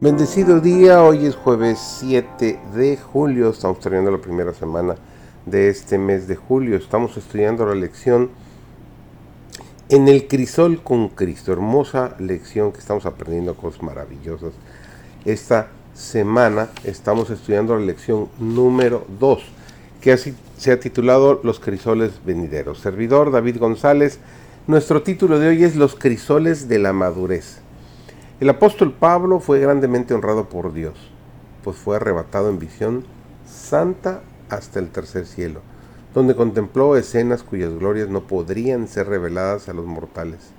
Bendecido día, hoy es jueves 7 de julio, estamos terminando la primera semana de este mes de julio, estamos estudiando la lección en el crisol con Cristo, hermosa lección que estamos aprendiendo cosas maravillosas. Esta semana estamos estudiando la lección número 2, que así se ha titulado Los crisoles venideros. Servidor David González, nuestro título de hoy es Los crisoles de la madurez. El apóstol Pablo fue grandemente honrado por Dios, pues fue arrebatado en visión santa hasta el tercer cielo, donde contempló escenas cuyas glorias no podrían ser reveladas a los mortales.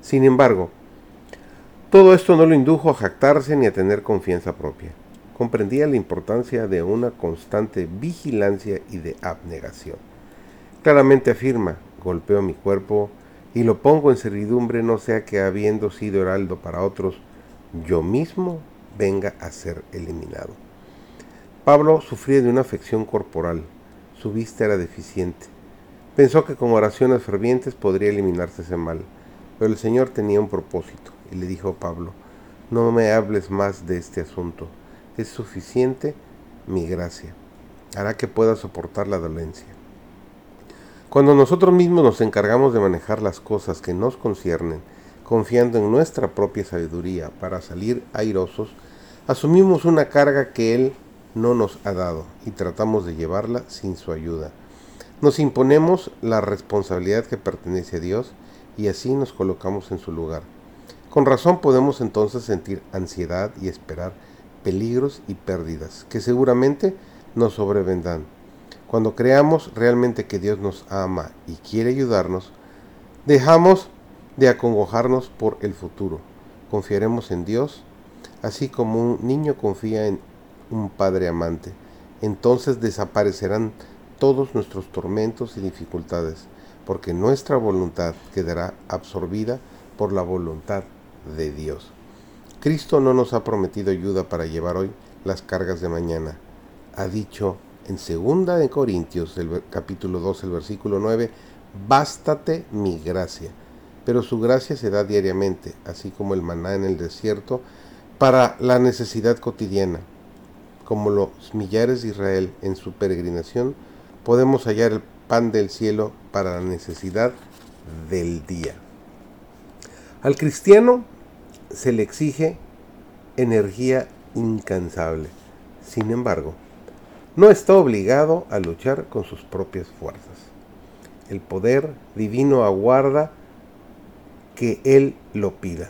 Sin embargo, todo esto no lo indujo a jactarse ni a tener confianza propia. Comprendía la importancia de una constante vigilancia y de abnegación. Claramente afirma, golpeo mi cuerpo y lo pongo en servidumbre, no sea que habiendo sido heraldo para otros, yo mismo venga a ser eliminado. Pablo sufría de una afección corporal, su vista era deficiente. Pensó que con oraciones fervientes podría eliminarse ese mal, pero el Señor tenía un propósito y le dijo a Pablo, no me hables más de este asunto, es suficiente mi gracia, hará que pueda soportar la dolencia. Cuando nosotros mismos nos encargamos de manejar las cosas que nos conciernen, confiando en nuestra propia sabiduría para salir airosos, asumimos una carga que Él no nos ha dado y tratamos de llevarla sin su ayuda. Nos imponemos la responsabilidad que pertenece a Dios y así nos colocamos en su lugar. Con razón podemos entonces sentir ansiedad y esperar peligros y pérdidas que seguramente nos sobrevendrán. Cuando creamos realmente que Dios nos ama y quiere ayudarnos, dejamos de acongojarnos por el futuro. Confiaremos en Dios, así como un niño confía en un padre amante. Entonces desaparecerán todos nuestros tormentos y dificultades, porque nuestra voluntad quedará absorbida por la voluntad de Dios. Cristo no nos ha prometido ayuda para llevar hoy las cargas de mañana. Ha dicho en segunda de Corintios, el capítulo 2, el versículo 9, bástate mi gracia. Pero su gracia se da diariamente, así como el maná en el desierto, para la necesidad cotidiana. Como los millares de Israel en su peregrinación, podemos hallar el pan del cielo para la necesidad del día. Al cristiano se le exige energía incansable. Sin embargo, no está obligado a luchar con sus propias fuerzas. El poder divino aguarda que Él lo pida.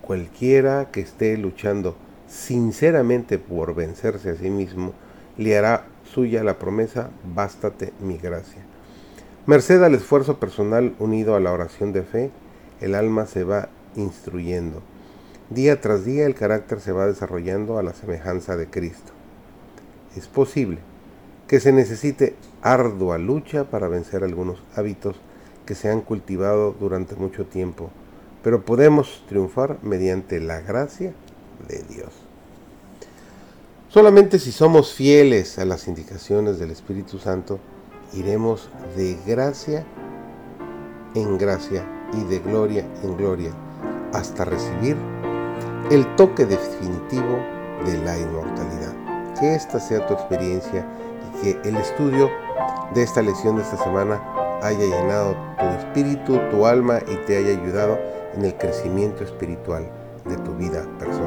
Cualquiera que esté luchando sinceramente por vencerse a sí mismo, le hará suya la promesa, bástate mi gracia. Merced al esfuerzo personal unido a la oración de fe, el alma se va instruyendo. Día tras día el carácter se va desarrollando a la semejanza de Cristo es posible que se necesite ardua lucha para vencer algunos hábitos que se han cultivado durante mucho tiempo, pero podemos triunfar mediante la gracia de Dios. Solamente si somos fieles a las indicaciones del Espíritu Santo, iremos de gracia en gracia y de gloria en gloria hasta recibir el toque definitivo de la inmortalidad que esta sea tu experiencia y que el estudio de esta lección de esta semana haya llenado tu espíritu, tu alma y te haya ayudado en el crecimiento espiritual de tu vida personal.